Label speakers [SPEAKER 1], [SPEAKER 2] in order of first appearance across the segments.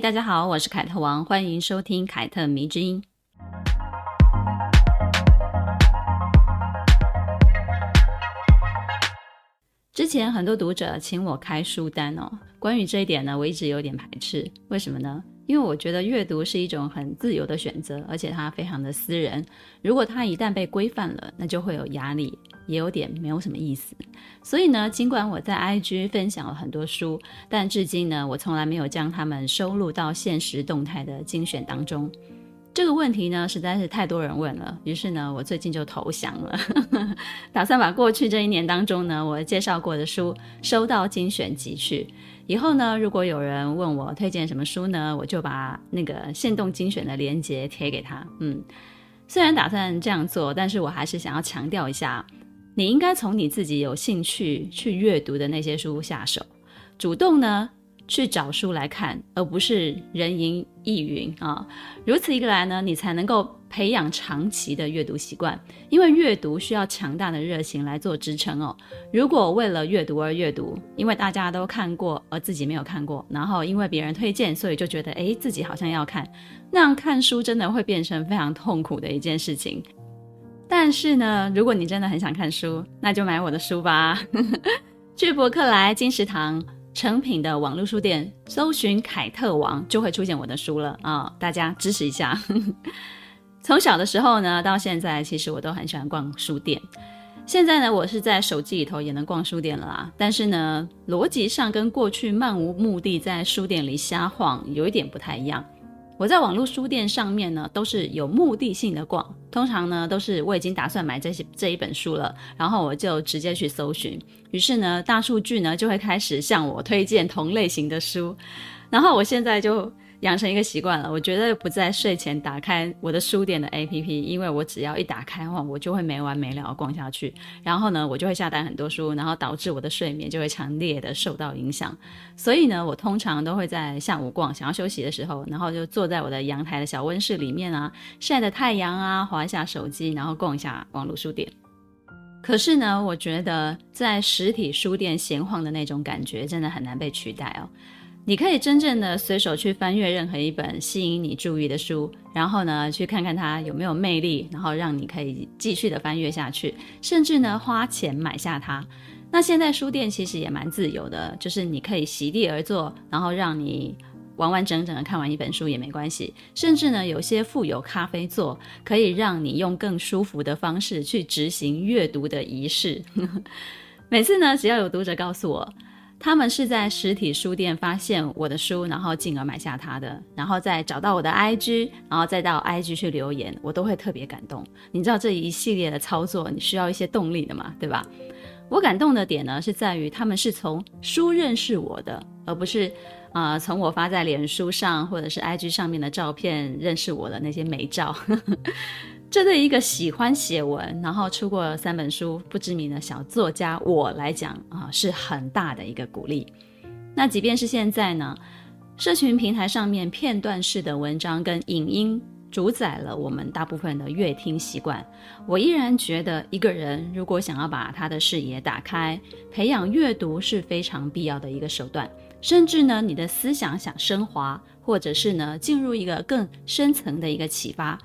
[SPEAKER 1] 大家好，我是凯特王，欢迎收听凯特迷之音。之前很多读者请我开书单哦，关于这一点呢，我一直有点排斥。为什么呢？因为我觉得阅读是一种很自由的选择，而且它非常的私人。如果它一旦被规范了，那就会有压力，也有点没有什么意思。所以呢，尽管我在 IG 分享了很多书，但至今呢，我从来没有将它们收录到限时动态的精选当中。这个问题呢，实在是太多人问了，于是呢，我最近就投降了，打算把过去这一年当中呢，我介绍过的书收到精选集去。以后呢，如果有人问我推荐什么书呢，我就把那个限动精选的链接贴给他。嗯，虽然打算这样做，但是我还是想要强调一下，你应该从你自己有兴趣去阅读的那些书下手，主动呢。去找书来看，而不是人云亦云啊。如此一个来呢，你才能够培养长期的阅读习惯。因为阅读需要强大的热情来做支撑哦。如果为了阅读而阅读，因为大家都看过而自己没有看过，然后因为别人推荐，所以就觉得诶，自己好像要看，那样看书真的会变成非常痛苦的一件事情。但是呢，如果你真的很想看书，那就买我的书吧。去博客来、金石堂。诚品的网络书店搜寻“凯特王”就会出现我的书了啊、大家支持一下。从小的时候呢，到现在，其实我都很喜欢逛书店。现在呢，我是在手机里头也能逛书店了啦。但是呢，逻辑上跟过去漫无目的在书店里瞎晃有一点不太一样。我在网络书店上面呢，都是有目的性的逛，通常呢都是我已经打算买这些这一本书了，然后我就直接去搜寻，于是呢大数据呢就会开始向我推荐同类型的书，然后我现在就。养成一个习惯了，我绝对不在睡前打开我的书店的 APP，因为我只要一打开话，我就会没完没了逛下去。然后呢，我就会下单很多书，然后导致我的睡眠就会强烈的受到影响。所以呢，我通常都会在下午逛，想要休息的时候，然后就坐在我的阳台的小温室里面啊，晒着太阳啊，滑一下手机，然后逛一下网络书店。可是呢，我觉得在实体书店闲晃的那种感觉，真的很难被取代哦。你可以真正的随手去翻阅任何一本吸引你注意的书，然后呢，去看看它有没有魅力，然后让你可以继续的翻阅下去，甚至呢，花钱买下它。那现在书店其实也蛮自由的，就是你可以席地而坐，然后让你完完整整的看完一本书也没关系。甚至呢，有些附有咖啡座，可以让你用更舒服的方式去执行阅读的仪式。每次呢，只要有读者告诉我，他们是在实体书店发现我的书，然后进而买下它的，然后再找到我的 IG，然后再到 IG 去留言，我都会特别感动。你知道这一系列的操作，你需要一些动力的嘛，对吧？我感动的点呢，是在于他们是从书认识我的，而不是啊、从我发在脸书上或者是 IG 上面的照片认识我的那些美照。这对一个喜欢写文，然后出过三本书不知名的小作家我来讲啊，是很大的一个鼓励。那即便是现在呢，社群平台上面片段式的文章跟影音主宰了我们大部分的阅听习惯，我依然觉得一个人如果想要把他的视野打开，培养阅读是非常必要的一个手段。甚至呢，你的思想想升华，或者是呢进入一个更深层的一个启发。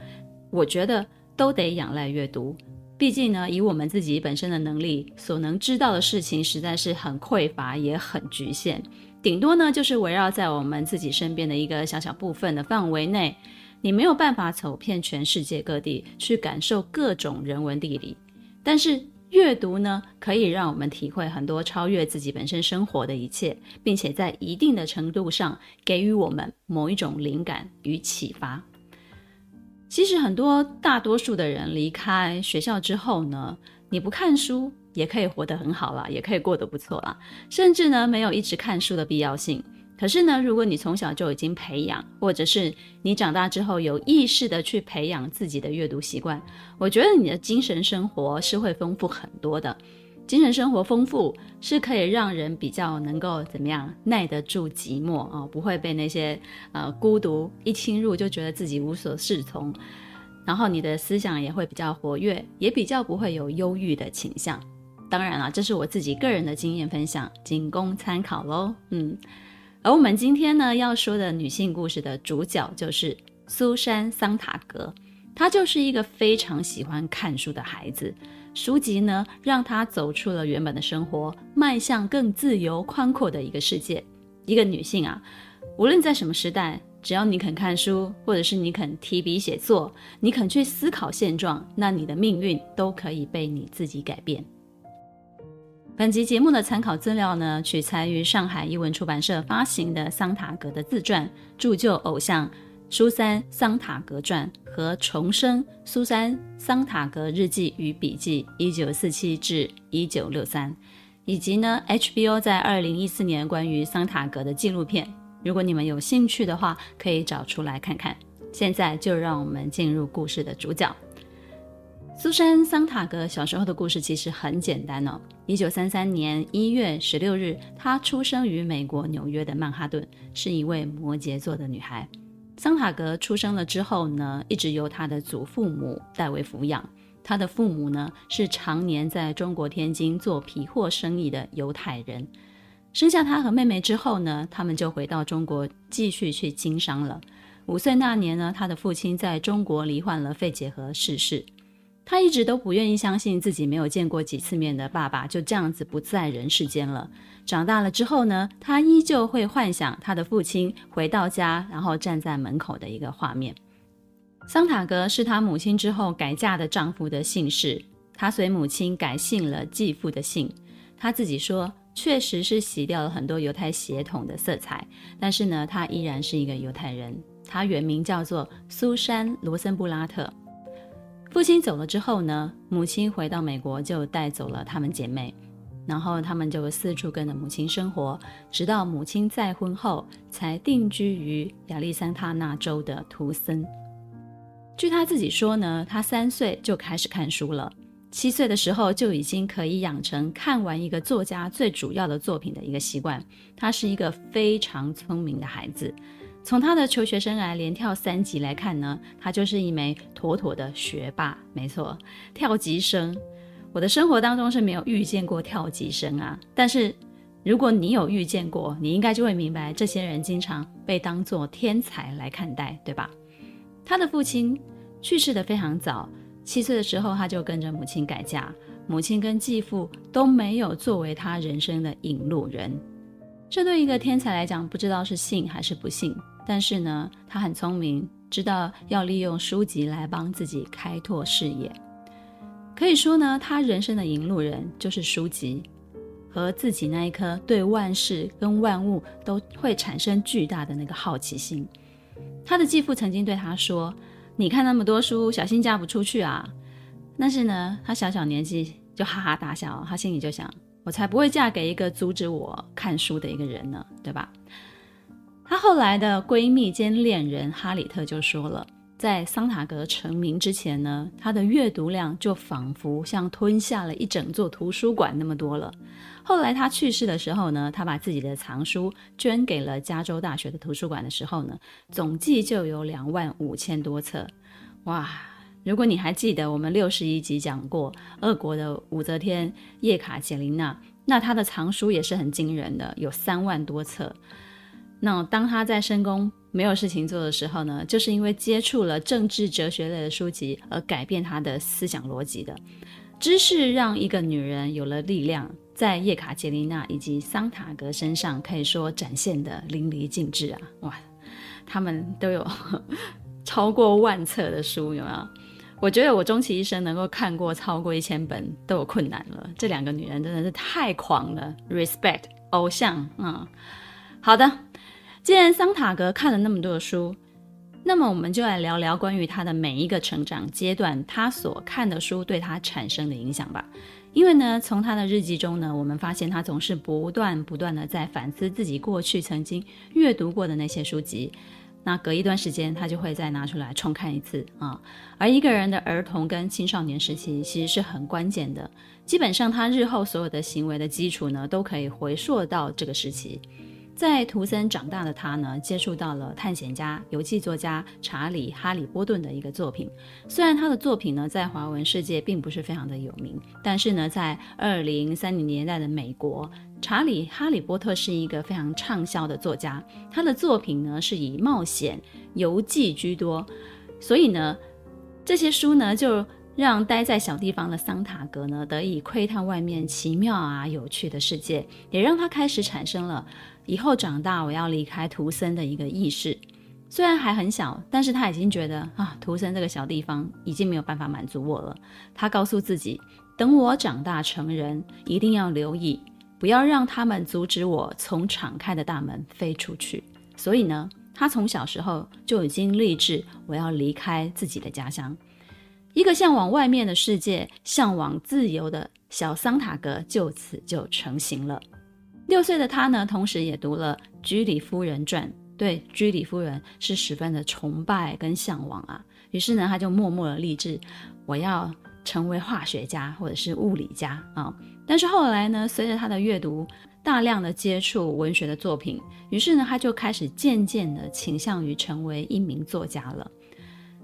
[SPEAKER 1] 我觉得都得仰赖阅读，毕竟呢，以我们自己本身的能力，所能知道的事情实在是很匮乏，也很局限。顶多呢，就是围绕在我们自己身边的一个小小部分的范围内，你没有办法走遍全世界各地去感受各种人文地理。但是阅读呢，可以让我们体会很多超越自己本身生活的一切，并且在一定的程度上给予我们某一种灵感与启发。其实很多大多数的人离开学校之后呢，你不看书也可以活得很好啦，也可以过得不错啦，甚至呢没有一直看书的必要性。可是呢，如果你从小就已经培养，或者是你长大之后有意识的去培养自己的阅读习惯，我觉得你的精神生活是会丰富很多的。精神生活丰富，是可以让人比较能够怎么样耐得住寂寞哦，不会被那些呃孤独一侵入就觉得自己无所适从，然后你的思想也会比较活跃，也比较不会有忧郁的倾向。当然了，这是我自己个人的经验分享，仅供参考喽。嗯，而我们今天呢要说的女性故事的主角就是苏珊·桑塔格，她就是一个非常喜欢看书的孩子。书籍呢，让她走出了原本的生活，迈向更自由宽阔的一个世界。一个女性啊，无论在什么时代，只要你肯看书，或者是你肯提笔写作，你肯去思考现状，那你的命运都可以被你自己改变。本集节目的参考资料呢，取材于上海译文出版社发行的桑塔格的自传《铸就偶像苏珊·桑塔格传》和《重生苏珊·桑塔格日记与笔记（一九四七至一九六三）》，以及呢 HBO 在二零一四年关于桑塔格的纪录片。如果你们有兴趣的话，可以找出来看看。现在就让我们进入故事的主角。苏珊·桑塔格小时候的故事其实很简单哦。一九三三年一月十六日，她出生于美国纽约的曼哈顿，是一位摩羯座的女孩。桑塔格出生了之后呢，一直由他的祖父母代为抚养。他的父母呢，是常年在中国天津做皮货生意的犹太人。生下他和妹妹之后呢，他们就回到中国继续去经商了。五岁那年呢，他的父亲在中国罹患了肺结核逝世。他一直都不愿意相信自己没有见过几次面的爸爸就这样子不在人世间了。长大了之后呢，他依旧会幻想他的父亲回到家，然后站在门口的一个画面。桑塔格是他母亲之后改嫁的丈夫的姓氏，他随母亲改姓了继父的姓。他自己说，确实是洗掉了很多犹太血统的色彩，但是呢，他依然是一个犹太人。他原名叫做苏珊·罗森布拉特。父亲走了之后呢，母亲回到美国就带走了她们姐妹，然后他们就四处跟着母亲生活，直到母亲再婚后才定居于亚利桑那州的图森。据他自己说呢，他三岁就开始看书了，七岁的时候就已经可以养成看完一个作家最主要的作品的一个习惯。他是一个非常聪明的孩子。从他的求学生涯连跳三级来看呢，他就是一枚妥妥的学霸。没错，跳级生。我的生活当中是没有遇见过跳级生啊。但是如果你有遇见过，你应该就会明白，这些人经常被当作天才来看待，对吧？他的父亲去世得非常早，七岁的时候他就跟着母亲改嫁，母亲跟继父都没有作为他人生的引路人。这对一个天才来讲，不知道是幸还是不幸。但是呢，他很聪明，知道要利用书籍来帮自己开拓视野。可以说呢，他人生的引路人就是书籍和自己那一颗对万事跟万物都会产生巨大的那个好奇心。他的继父曾经对他说：“你看那么多书，小心嫁不出去啊。”但是呢，他小小年纪就哈哈大笑，他心里就想：“我才不会嫁给一个阻止我看书的一个人呢，对吧？”她后来的闺蜜兼恋人哈里特就说了，在桑塔格成名之前呢，她的阅读量就仿佛像吞下了一整座图书馆那么多了。后来她去世的时候呢，她把自己的藏书捐给了加州大学的图书馆的时候呢，总计就有两万五千多册。哇！如果你还记得我们六十一集讲过俄国的武则天叶卡捷琳娜，那她的藏书也是很惊人的，有三万多册。那当他在深宫没有事情做的时候呢，就是因为接触了政治哲学类的书籍而改变他的思想逻辑的。知识让一个女人有了力量，在叶卡捷琳娜以及桑塔格身上可以说展现的淋漓尽致啊！哇，他们都有 超过万册的书，有没有？我觉得我终其一生能够看过超过一千本都有困难了。这两个女人真的是太狂了，respect 偶像，嗯，好的。既然桑塔格看了那么多的书，那么我们就来聊聊关于他的每一个成长阶段，他所看的书对他产生的影响吧。因为呢，从他的日记中呢，我们发现他总是不断不断的在反思自己过去曾经阅读过的那些书籍。那隔一段时间，他就会再拿出来重看一次啊。而一个人的儿童跟青少年时期其实是很关键的，基本上他日后所有的行为的基础呢，都可以回溯到这个时期。在图森长大的他呢，接触到了探险家、游记作家查理·哈里波顿的一个作品。虽然他的作品呢，在华文世界并不是非常的有名，但是呢，在二零三零年代的美国，查理·哈利波特是一个非常畅销的作家。他的作品呢，是以冒险游记居多，所以呢，这些书呢，就让待在小地方的桑塔格呢，得以窥探外面奇妙啊、有趣的世界，也让他开始产生了。以后长大，我要离开图森的一个意识。虽然还很小，但是他已经觉得啊，图森这个小地方已经没有办法满足我了。他告诉自己，等我长大成人，一定要留意，不要让他们阻止我从敞开的大门飞出去。所以呢，他从小时候就已经立志，我要离开自己的家乡。一个向往外面的世界、向往自由的小桑塔格就此就成型了。六岁的他呢，同时也读了《居里夫人传》，对居里夫人是十分的崇拜跟向往啊。于是呢，他就默默的立志，我要成为化学家或者是物理家啊。但是后来呢，随着他的阅读，大量的接触文学的作品，于是呢，他就开始渐渐的倾向于成为一名作家了。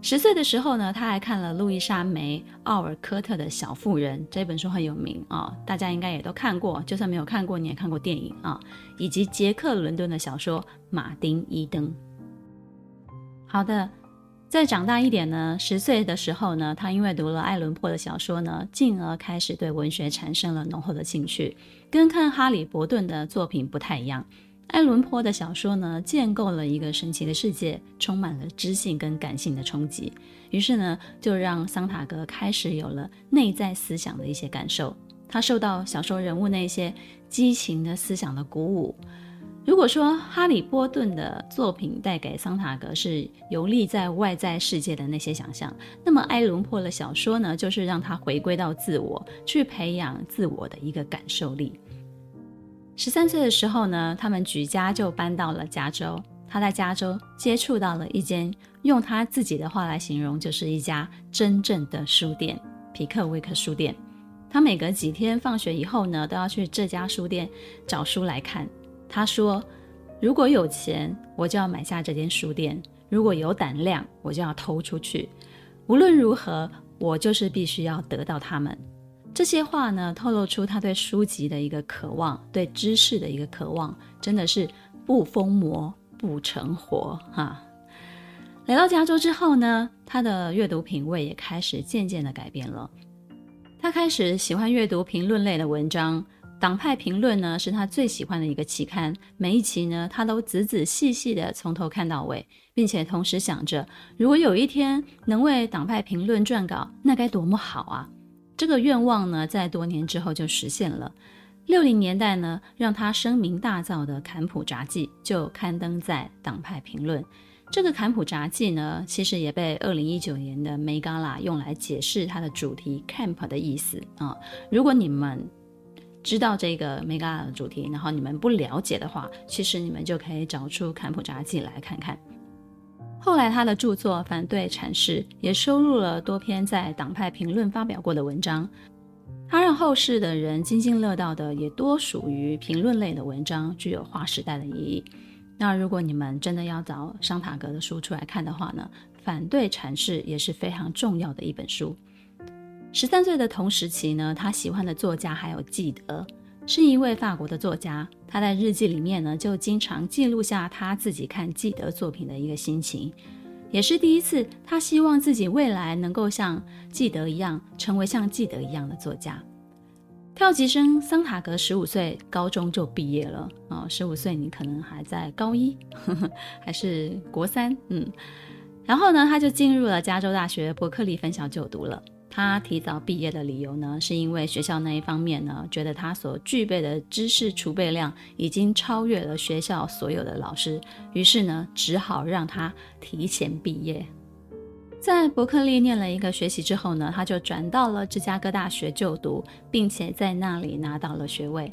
[SPEAKER 1] 十岁的时候呢，他还看了路易莎梅奥尔科特的《小妇人》这本书很有名啊、大家应该也都看过，就算没有看过，你也看过电影啊、以及杰克伦敦的小说《马丁伊登》。好的，再长大一点呢，十岁的时候呢，他因为读了爱伦坡的小说呢，进而开始对文学产生了浓厚的兴趣，跟看哈里伯顿的作品不太一样。爱伦坡的小说呢，建构了一个神奇的世界，充满了知性跟感性的冲击。于是呢，就让桑塔格开始有了内在思想的一些感受。他受到小说人物那些激情的思想的鼓舞。如果说哈里波顿的作品带给桑塔格是游历在外在世界的那些想象，那么埃伦坡的小说呢，就是让他回归到自我，去培养自我的一个感受力。十三岁的时候呢，他们举家就搬到了加州。他在加州接触到了一间，用他自己的话来形容，就是一家真正的书店——皮克威克书店。他每隔几天放学以后呢，都要去这家书店找书来看。他说：“如果有钱，我就要买下这间书店；如果有胆量，我就要偷出去。无论如何，我就是必须要得到他们。”这些话呢，透露出他对书籍的一个渴望，对知识的一个渴望，真的是不疯魔不成活哈。来到加州之后呢，他的阅读品味也开始渐渐的改变了。他开始喜欢阅读评论类的文章，《党派评论》呢是他最喜欢的一个期刊，每一期呢他都仔仔细细的从头看到尾，并且同时想着，如果有一天能为《党派评论》撰稿，那该多么好啊！这个愿望呢，在多年之后就实现了。六零年代呢，让他声名大噪的《坎普札记》就刊登在《党派评论》。这个《坎普札记》呢，其实也被二零一九年的梅嘎拉用来解释它的主题 “camp” 的意思啊。如果你们知道这个梅嘎拉的主题，然后你们不了解的话，其实你们就可以找出《坎普札记》来看看。后来，他的著作《反对阐释》也收录了多篇在党派评论发表过的文章。他让后世的人津津乐道的，也多属于评论类的文章，具有划时代的意义。那如果你们真的要找桑塔格的书出来看的话呢，《反对阐释》也是非常重要的一本书。十三岁的同时期呢，他喜欢的作家还有纪德。是一位法国的作家，他在日记里面呢，就经常记录下他自己看纪德作品的一个心情，也是第一次，他希望自己未来能够像纪德一样，成为像纪德一样的作家。跳级生桑塔格十五岁高中就毕业了啊，十五岁你可能还在高一，呵 呵还是国三，嗯，然后呢，他就进入了加州大学伯克利分校就读了。他提早毕业的理由呢，是因为学校那一方面呢，觉得他所具备的知识储备量已经超越了学校所有的老师，于是呢，只好让他提前毕业。在伯克利念了一个学期之后呢，他就转到了芝加哥大学就读，并且在那里拿到了学位。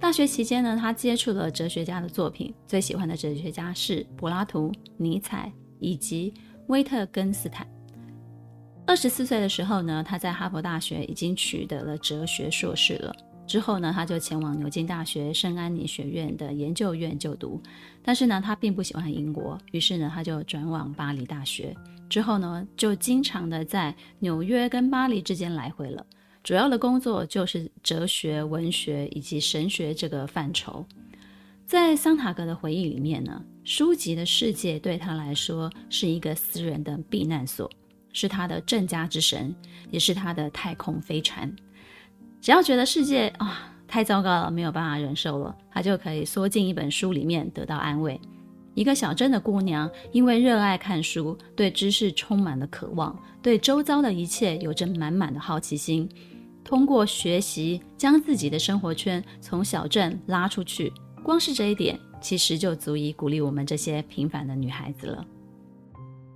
[SPEAKER 1] 大学期间呢，他接触了哲学家的作品，最喜欢的哲学家是柏拉图、尼采以及威特根斯坦。二十四岁的时候呢，他在哈佛大学已经取得了哲学硕士了。之后呢，他就前往牛津大学圣安妮学院的研究院就读。但是呢，他并不喜欢英国，于是呢，他就转往巴黎大学。之后呢，就经常的在纽约跟巴黎之间来回了。主要的工作就是哲学、文学以及神学这个范畴。在桑塔格的回忆里面呢，书籍的世界对他来说是一个私人的避难所。是他的镇家之神，也是他的太空飞船。只要觉得世界啊、太糟糕了，没有办法忍受了，他就可以缩进一本书里面得到安慰。一个小镇的姑娘，因为热爱看书，对知识充满了渴望，对周遭的一切有着满满的好奇心。通过学习，将自己的生活圈从小镇拉出去，光是这一点，其实就足以鼓励我们这些平凡的女孩子了。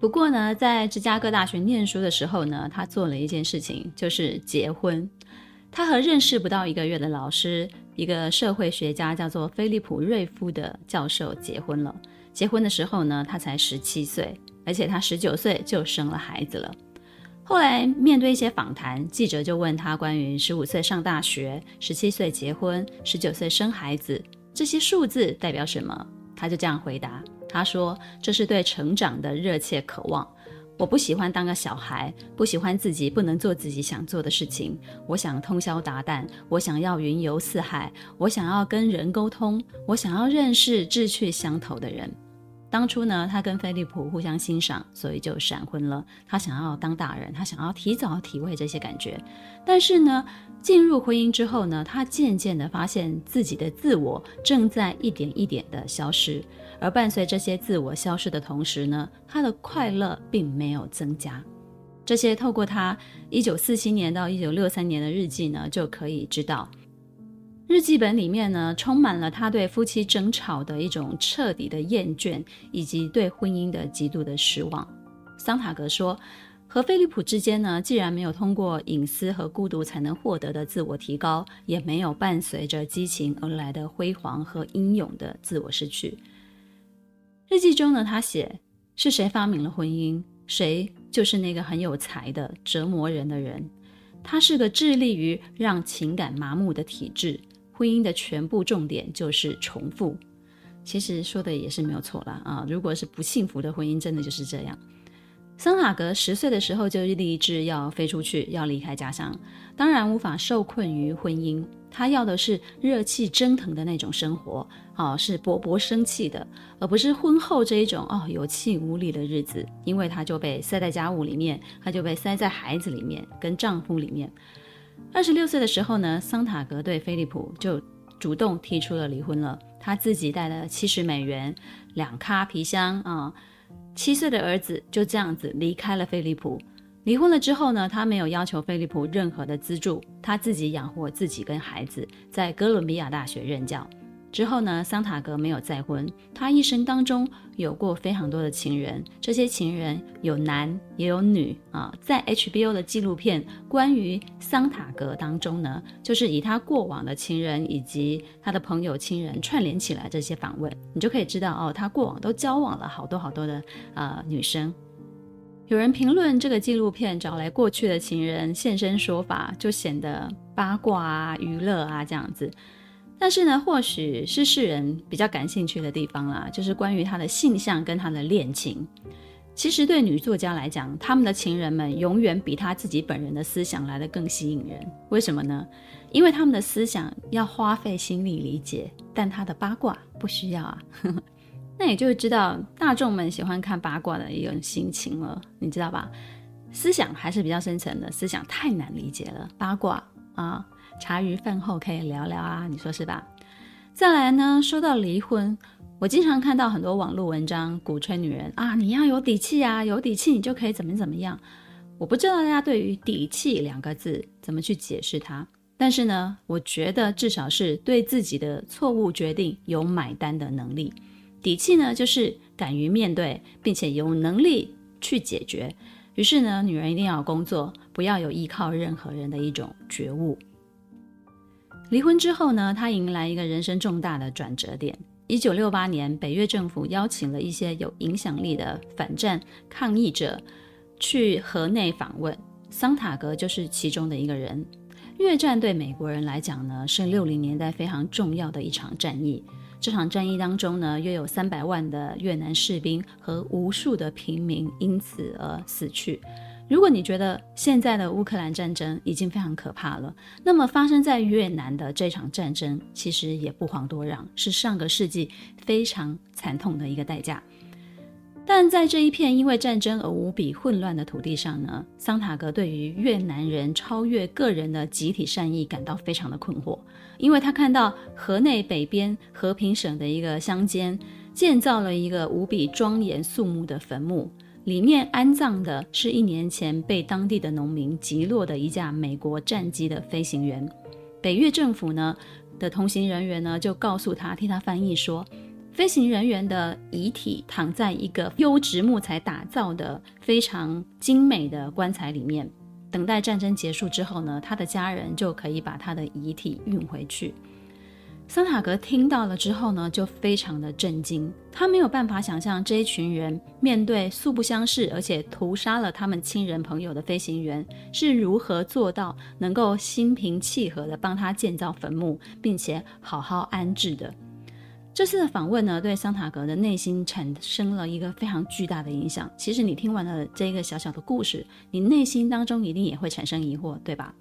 [SPEAKER 1] 不过呢，在芝加哥大学念书的时候呢，他做了一件事情，就是结婚。他和认识不到一个月的老师，一个社会学家叫做菲利普瑞夫的教授结婚了。结婚的时候呢，他才十七岁，而且他十九岁就生了孩子了。后来面对一些访谈，记者就问他关于十五岁上大学、十七岁结婚、十九岁生孩子这些数字代表什么，他就这样回答。他说：“这是对成长的热切渴望。我不喜欢当个小孩，不喜欢自己不能做自己想做的事情。我想通宵达旦，我想要云游四海，我想要跟人沟通，我想要认识志趣相投的人。”当初呢，他跟菲利普互相欣赏，所以就闪婚了。他想要当大人，他想要提早体会这些感觉。但是呢，进入婚姻之后呢，他渐渐地发现自己的自我正在一点一点地消失。而伴随这些自我消失的同时呢，他的快乐并没有增加。这些透过他一九四七年到一九六三年的日记呢，就可以知道。日记本里面呢，充满了他对夫妻争吵的一种彻底的厌倦，以及对婚姻的极度的失望。桑塔格说，和菲利普之间呢，既然没有通过隐私和孤独才能获得的自我提高，也没有伴随着激情而来的辉煌和英勇的自我失去。日记中呢，他写，是谁发明了婚姻？谁就是那个很有才的折磨人的人。他是个致力于让情感麻木的体质。婚姻的全部重点就是重复，其实说的也是没有错了。啊！如果是不幸福的婚姻，真的就是这样。桑塔格十岁的时候就立志要飞出去，要离开家乡，当然无法受困于婚姻。他要的是热气蒸腾的那种生活，啊，是勃勃生气的，而不是婚后这一种哦有气无力的日子。因为他就被塞在家务里面，他就被塞在孩子里面，跟丈夫里面。二十六岁的时候呢，桑塔格对菲利普就主动提出了离婚了。他自己带了七十美元、两咖皮箱啊，七岁的儿子就这样子离开了菲利普。离婚了之后呢，他没有要求菲利普任何的资助，他自己养活自己跟孩子，在哥伦比亚大学任教。之后呢，桑塔格没有再婚。他一生当中有过非常多的情人，这些情人有男也有女啊。在 HBO 的纪录片关于桑塔格当中呢，就是以他过往的情人以及他的朋友、亲人串联起来这些访问，你就可以知道哦，他过往都交往了好多好多的呃女生。有人评论这个纪录片找来过去的情人现身说法，就显得八卦啊、娱乐啊这样子。但是呢，或许是世人比较感兴趣的地方啦，就是关于他的性向跟他的恋情。其实对女作家来讲，他们的情人们永远比他自己本人的思想来得更吸引人。为什么呢？因为他们的思想要花费心力理解，但他的八卦不需要啊。那也就是知道大众们喜欢看八卦的一种心情了，你知道吧？思想还是比较深层的，思想太难理解了，八卦啊。茶余饭后可以聊聊啊，你说是吧？再来呢，说到离婚，我经常看到很多网络文章鼓吹女人啊，你要有底气啊，有底气你就可以怎么怎么样。我不知道大家对于“底气”两个字怎么去解释它，但是呢，我觉得至少是对自己的错误决定有买单的能力。底气呢，就是敢于面对，并且有能力去解决。于是呢，女人一定要工作，不要有依靠任何人的一种觉悟。离婚之后呢，他迎来一个人生重大的转折点。一九六八年，北越政府邀请了一些有影响力的反战抗议者去河内访问，桑塔格就是其中的一个人。越战对美国人来讲呢，是六零年代非常重要的一场战役。这场战役当中呢，约有三百万的越南士兵和无数的平民因此而死去。如果你觉得现在的乌克兰战争已经非常可怕了，那么发生在越南的这场战争其实也不遑多让，是上个世纪非常惨痛的一个代价。但在这一片因为战争而无比混乱的土地上呢，桑塔格对于越南人超越个人的集体善意感到非常的困惑，因为他看到河内北边和平省的一个乡间建造了一个无比庄严肃穆的坟墓。里面安葬的是一年前被当地的农民击落的一架美国战机的飞行员。北越政府呢的同行人员呢就告诉他，替他翻译说，飞行人员的遗体躺在一个优质木材打造的非常精美的棺材里面，等待战争结束之后呢，他的家人就可以把他的遗体运回去。桑塔格听到了之后呢，就非常的震惊。他没有办法想象这一群人面对素不相识，而且屠杀了他们亲人朋友的飞行员，是如何做到能够心平气和的帮他建造坟墓，并且好好安置的。这次的访问呢，对桑塔格的内心产生了一个非常巨大的影响。其实你听完了这一个小小的故事，你内心当中一定也会产生疑惑，对吧？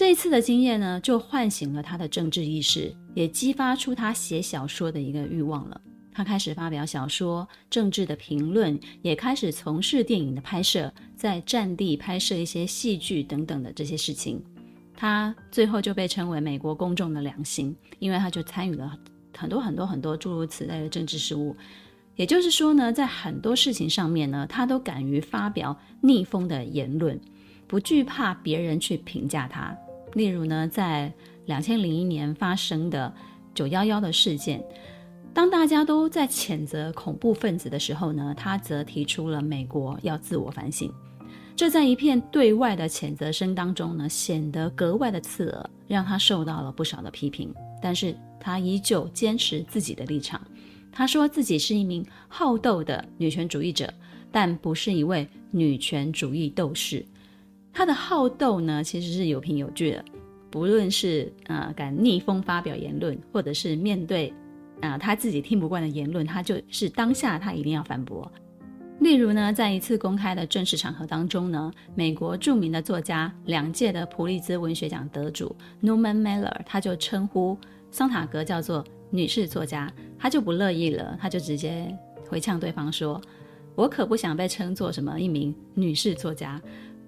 [SPEAKER 1] 这一次的经验呢，就唤醒了他的政治意识，也激发出他写小说的一个欲望了。他开始发表小说、政治的评论，也开始从事电影的拍摄，在战地拍摄一些戏剧等等的这些事情。他最后就被称为美国公众的良心，因为他就参与了很多很多很多诸如此类的政治事务。也就是说呢，在很多事情上面呢，他都敢于发表逆风的言论，不惧怕别人去评价他。例如呢，在两千零一年发生的九幺幺的事件，当大家都在谴责恐怖分子的时候呢，他则提出了美国要自我反省。这在一片对外的谴责声当中呢，显得格外的刺耳，让他受到了不少的批评。但是他依旧坚持自己的立场。他说自己是一名好斗的女权主义者，但不是一位女权主义斗士。他的好斗呢，其实是有凭有据的。不论是呃敢逆风发表言论，或者是面对啊、他自己听不惯的言论，他就是当下他一定要反驳。例如呢，在一次公开的正式场合当中呢，美国著名的作家、两届的普利兹文学奖得主 Norman Mailer，他就称呼桑塔格叫做女士作家，他就不乐意了，他就直接回呛对方说：“我可不想被称作什么一名女士作家。”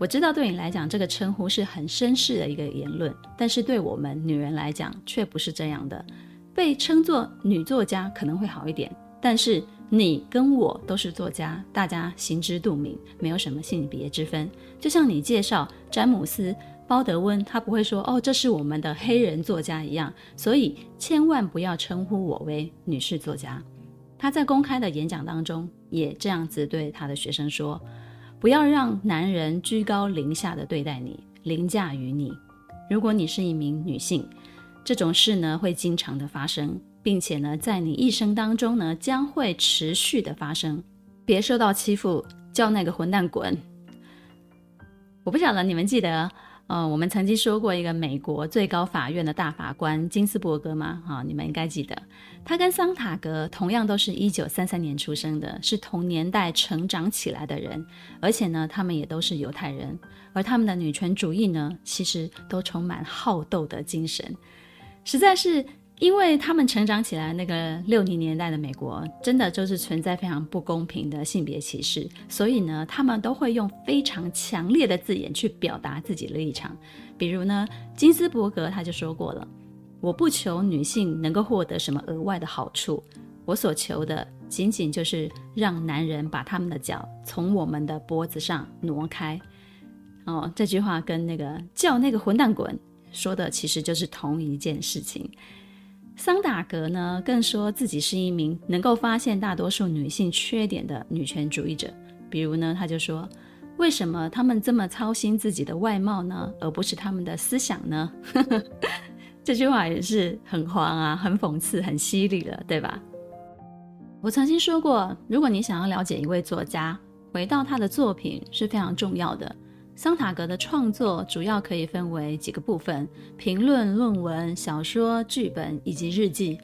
[SPEAKER 1] 我知道对你来讲，这个称呼是很绅士的一个言论，但是对我们女人来讲却不是这样的。被称作女作家可能会好一点，但是你跟我都是作家，大家心知肚明，没有什么性别之分。就像你介绍詹姆斯·鲍德温，他不会说哦，这是我们的黑人作家一样，所以千万不要称呼我为女士作家。他在公开的演讲当中也这样子对他的学生说。不要让男人居高临下的对待你，凌驾于你。如果你是一名女性，这种事呢会经常的发生，并且呢在你一生当中呢将会持续的发生。别受到欺负，叫那个混蛋滚！我不晓得你们记得。呃，我们曾经说过一个美国最高法院的大法官金斯伯格吗？哈、哦，你们应该记得，他跟桑塔格同样都是一九三三年出生的，是同年代成长起来的人，而且呢，他们也都是犹太人，而他们的女权主义呢，其实都充满好斗的精神，实在是。因为他们成长起来那个六零年代的美国，真的就是存在非常不公平的性别歧视，所以呢，他们都会用非常强烈的字眼去表达自己的立场。比如呢，金斯伯格他就说过了：“我不求女性能够获得什么额外的好处，我所求的仅仅就是让男人把他们的脚从我们的脖子上挪开。”哦，这句话跟那个叫那个混蛋滚说的其实就是同一件事情。桑塔格呢，更说自己是一名能够发现大多数女性缺点的女权主义者。比如呢，他就说：“为什么他们这么操心自己的外貌呢，而不是他们的思想呢？”这句话也是很黄啊，很讽刺，很犀利了，对吧？我曾经说过，如果你想要了解一位作家，回到他的作品是非常重要的。桑塔格的创作主要可以分为几个部分：评论、论文、小说、剧本以及日记。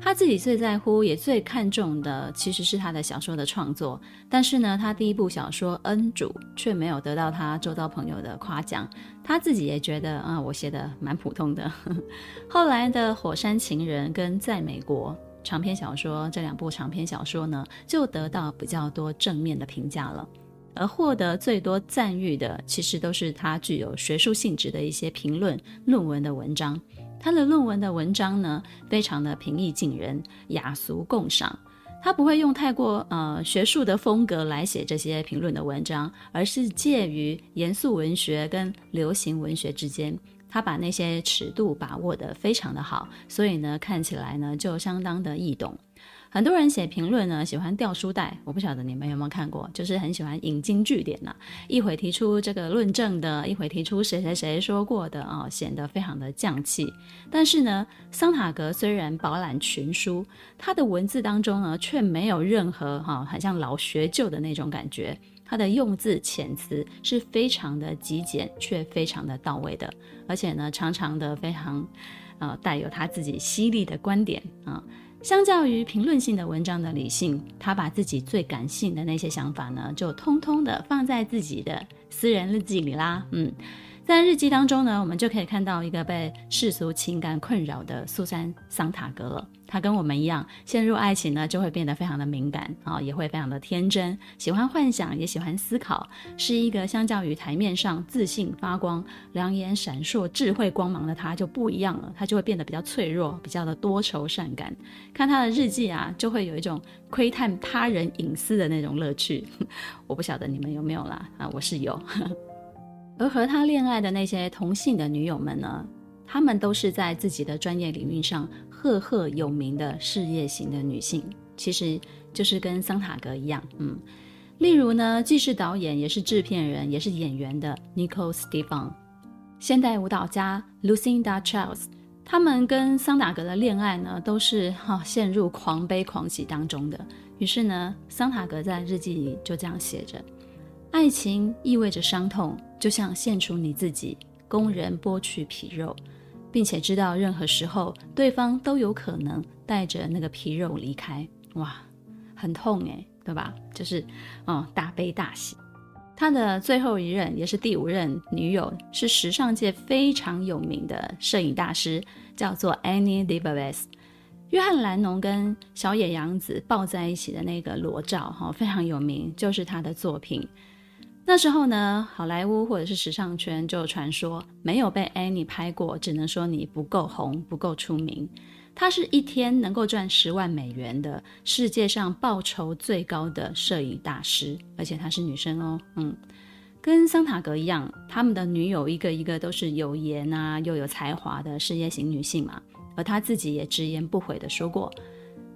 [SPEAKER 1] 他自己最在乎也最看重的其实是他的小说的创作，但是呢，他第一部小说《恩主》却没有得到他周遭朋友的夸奖，他自己也觉得啊、我写的蛮普通的。后来的《火山情人》跟《在美国》长篇小说这两部长篇小说呢，就得到比较多正面的评价了，而获得最多赞誉的，其实都是他具有学术性质的一些评论论文的文章。他的论文的文章呢，非常的平易近人，雅俗共赏。他不会用太过呃学术的风格来写这些评论的文章，而是介于严肃文学跟流行文学之间。他把那些尺度把握得非常的好，所以呢，看起来呢就相当的易懂。很多人写评论呢，喜欢掉书袋。我不晓得你们有没有看过，就是很喜欢引经据典呐、一会提出这个论证的，一会提出谁谁谁说过的啊，显得非常的匠气。但是呢，桑塔格虽然饱览群书，他的文字当中呢，却没有任何哈、很像老学究的那种感觉。他的用字遣词是非常的极简，却非常的到位的，而且呢，常常的非常，呃，带有他自己犀利的观点啊。相较于评论性的文章的理性，他把自己最感性的那些想法呢，就通通的放在自己的私人日记里啦。嗯，在日记当中呢，我们就可以看到一个被世俗情感困扰的苏珊·桑塔格了。她跟我们一样，陷入爱情呢，就会变得非常的敏感啊、也会非常的天真，喜欢幻想，也喜欢思考，是一个相较于台面上自信发光、两眼闪烁智慧光芒的她就不一样了，她就会变得比较脆弱，比较的多愁善感。看她的日记啊，就会有一种窥探他人隐私的那种乐趣。我不晓得你们有没有啦，啊，我是有。而和他恋爱的那些同性的女友们呢，她们都是在自己的专业领域上。赫赫有名的事业型的女性，其实就是跟桑塔格一样，嗯，例如呢，既是导演，也是制片人，也是演员的 Nicole Stefan，现代舞蹈家 Lucinda Charles，他们跟桑塔格的恋爱呢，都是哈、陷入狂悲狂喜当中的。于是呢，桑塔格在日记里就这样写着：爱情意味着伤痛，就像献出你自己，供人剥去皮肉。并且知道任何时候对方都有可能带着那个皮肉离开，哇，很痛诶，对吧？就是，哦，大悲大喜。他的最后一任也是第五任女友是时尚界非常有名的摄影大师，叫做 Annie Leibovitz。约翰·兰农跟小野洋子抱在一起的那个裸照，哈，非常有名，就是他的作品。那时候呢，好莱坞或者是时尚圈就传说没有被 Annie 拍过，只能说你不够红，不够出名。她是一天能够赚十万美元的世界上报酬最高的摄影大师，而且她是女生哦。嗯，跟桑塔格一样，他们的女友一个一个都是有颜啊又有才华的事业型女性嘛。而她自己也直言不讳地说过：“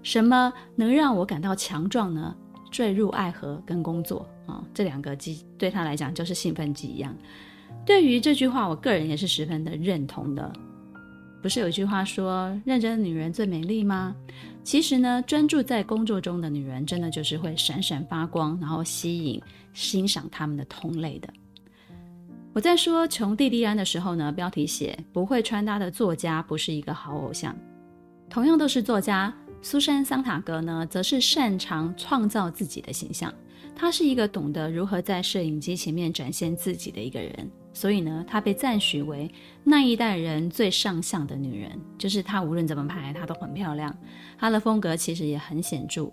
[SPEAKER 1] 什么能让我感到强壮呢？坠入爱河跟工作。”这两个剂对他来讲就是兴奋剂一样。对于这句话，我个人也是十分的认同的。不是有一句话说“认真的女人最美丽”吗？其实呢，专注在工作中的女人，真的就是会闪闪发光，然后吸引、欣赏他们的同类的。我在说琼蒂莉安的时候呢，标题写“不会穿搭的作家不是一个好偶像”。同样都是作家，苏珊·桑塔格呢，则是擅长创造自己的形象。她是一个懂得如何在摄影机前面展现自己的一个人，所以呢，她被赞许为那一代人最上相的女人。就是她无论怎么拍，她都很漂亮。她的风格其实也很显著，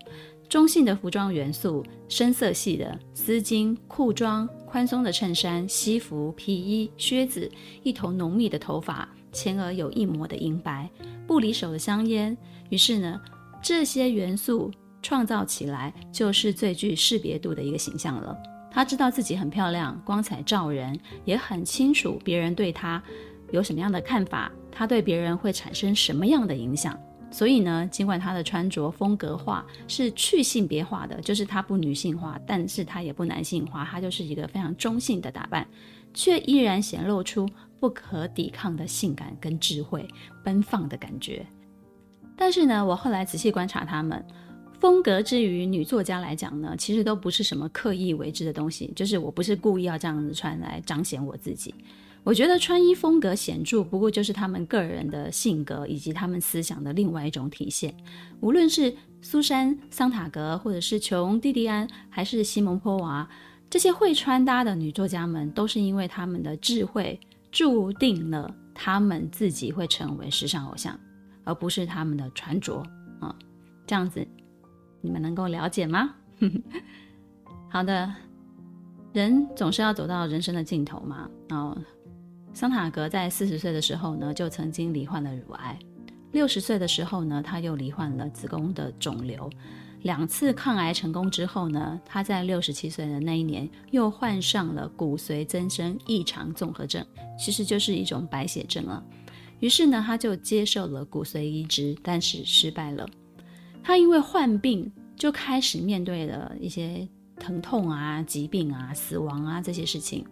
[SPEAKER 1] 中性的服装元素，深色系的丝巾、裤装、宽松的衬衫、西服、皮衣、靴子，一头浓密的头发，前额有一抹的银白，不离手的香烟。于是呢，这些元素。创造起来就是最具识别度的一个形象了。她知道自己很漂亮，光彩照人，也很清楚别人对她有什么样的看法，她对别人会产生什么样的影响。所以呢，尽管她的穿着风格化是去性别化的，就是她不女性化，但是她也不男性化，她就是一个非常中性的打扮，却依然显露出不可抵抗的性感跟智慧，奔放的感觉。但是呢，我后来仔细观察他们风格，之于女作家来讲呢，其实都不是什么刻意为之的东西，就是我不是故意要这样子穿来彰显我自己。我觉得穿衣风格显著，不过就是他们个人的性格以及他们思想的另外一种体现。无论是苏珊·桑塔格，或者是琼·蒂蒂安，还是西蒙·波娃，这些会穿搭的女作家们，都是因为他们的智慧，注定了他们自己会成为时尚偶像，而不是他们的穿着啊。这样子，你们能够了解吗？好的，人总是要走到人生的尽头嘛。哦。桑塔格在四十岁的时候呢，就曾经罹患了乳癌；六十岁的时候呢，他又罹患了子宫的肿瘤。两次抗癌成功之后呢，他在六十七岁的那一年又患上了骨髓增生异常综合症，其实就是一种白血症了。于是呢，他就接受了骨髓移植，但是失败了。他因为患病，就开始面对了一些。疼痛啊、疾病啊、死亡啊这些事情，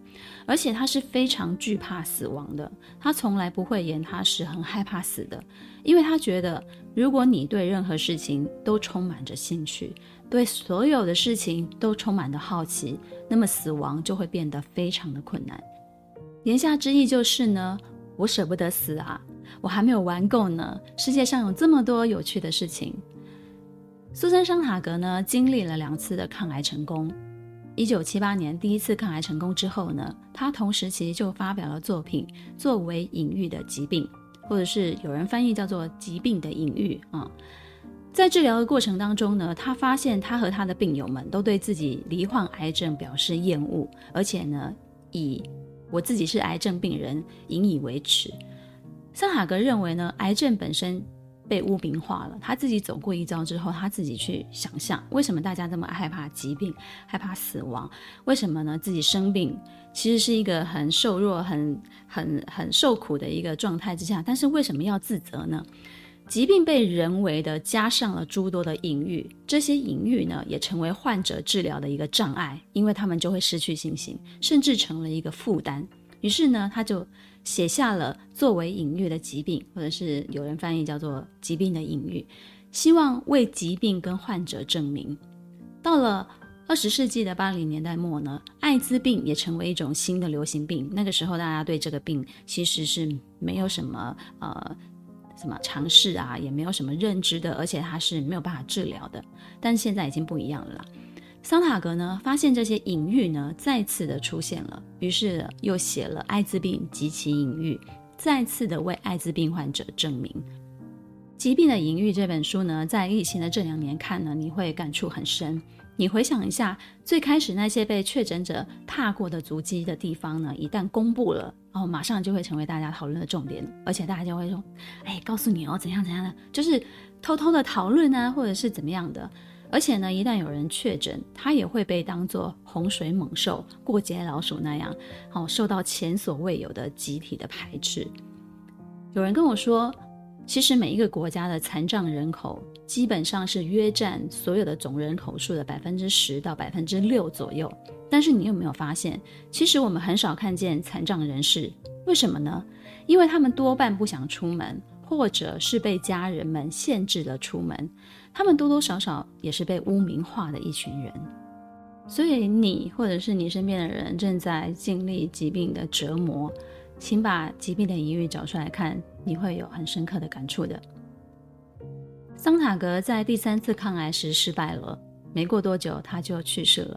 [SPEAKER 1] 而且他是非常惧怕死亡的。他从来不会言他是很害怕死的，因为他觉得，如果你对任何事情都充满着兴趣，对所有的事情都充满着好奇，那么死亡就会变得非常的困难。言下之意就是呢，我舍不得死啊，我还没有玩够呢。世界上有这么多有趣的事情。苏珊·桑塔格呢，经历了两次的抗癌成功。一九七八年第一次抗癌成功之后呢，她同时期就发表了作品《作为隐喻的疾病》，或者是有人翻译叫做《疾病的隐喻》啊。在治疗的过程当中呢，他发现他和他的病友们都对自己罹患癌症表示厌恶，而且呢，以我自己是癌症病人引以为耻。桑塔格认为呢，癌症本身。被污名化了。他自己走过一遭之后，他自己去想象，为什么大家这么害怕疾病、害怕死亡？为什么呢？自己生病其实是一个很瘦弱、很很很受苦的一个状态之下，但是为什么要自责呢？疾病被人为的加上了诸多的隐喻，这些隐喻呢，也成为患者治疗的一个障碍，因为他们就会失去信心，甚至成了一个负担。于是呢，他就。写下了作为隐喻的疾病，或者是有人翻译叫做疾病的隐喻，希望为疾病跟患者证明。到了二十世纪的八零年代末呢，艾滋病也成为一种新的流行病。那个时候，大家对这个病其实是没有什么呃什么尝试啊，也没有什么认知的，而且它是没有办法治疗的。但现在已经不一样了。桑塔格呢，发现这些隐喻呢再次的出现了，于是又写了《艾滋病及其隐喻》，再次的为艾滋病患者证明。《疾病的隐喻》这本书呢，在疫情的这两年看呢，你会感触很深。你回想一下，最开始那些被确诊者踏过的足迹的地方呢，一旦公布了，然后马上就会成为大家讨论的重点，而且大家就会说：“哎，告诉你哦，怎样怎样的，就是偷偷的讨论啊，或者是怎么样的。”而且呢，一旦有人确诊，他也会被当作洪水猛兽、过街老鼠那样，哦，受到前所未有的集体的排斥。有人跟我说，其实每一个国家的残障人口基本上是约占所有的总人口数的百分之十到百分之六左右。但是你有没有发现，其实我们很少看见残障人士？为什么呢？因为他们多半不想出门。或者是被家人们限制了出门，他们多多少少也是被污名化的一群人。所以你或者是你身边的人正在经历疾病的折磨，请把疾病的隐喻找出来看，你会有很深刻的感触的。桑塔格在第三次抗癌时失败了，没过多久他就去世了。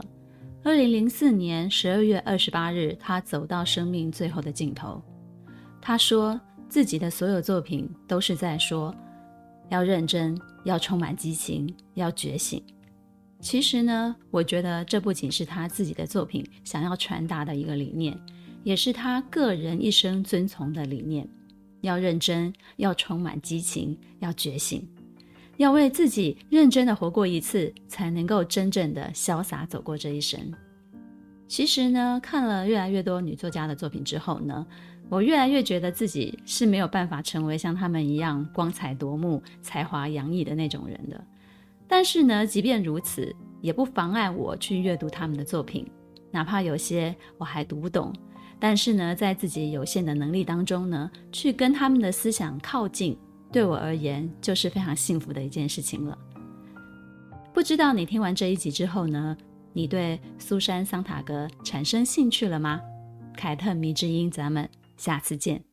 [SPEAKER 1] 二零零四年十二月二十八日，他走到生命最后的尽头。他说。自己的所有作品都是在说，要认真，要充满激情，要觉醒。其实呢，我觉得这不仅是他自己的作品想要传达的一个理念，也是他个人一生遵从的理念。要认真，要充满激情，要觉醒，要为自己认真的活过一次，才能够真正的潇洒走过这一生。其实呢，看了越来越多女作家的作品之后呢，我越来越觉得自己是没有办法成为像他们一样光彩夺目、才华洋溢的那种人的。但是呢，即便如此，也不妨碍我去阅读他们的作品，哪怕有些我还读不懂，但是呢，在自己有限的能力当中呢，去跟他们的思想靠近，对我而言就是非常幸福的一件事情了。不知道你听完这一集之后呢，你对苏珊·桑塔格产生兴趣了吗？凯特迷之音，咱们下次见。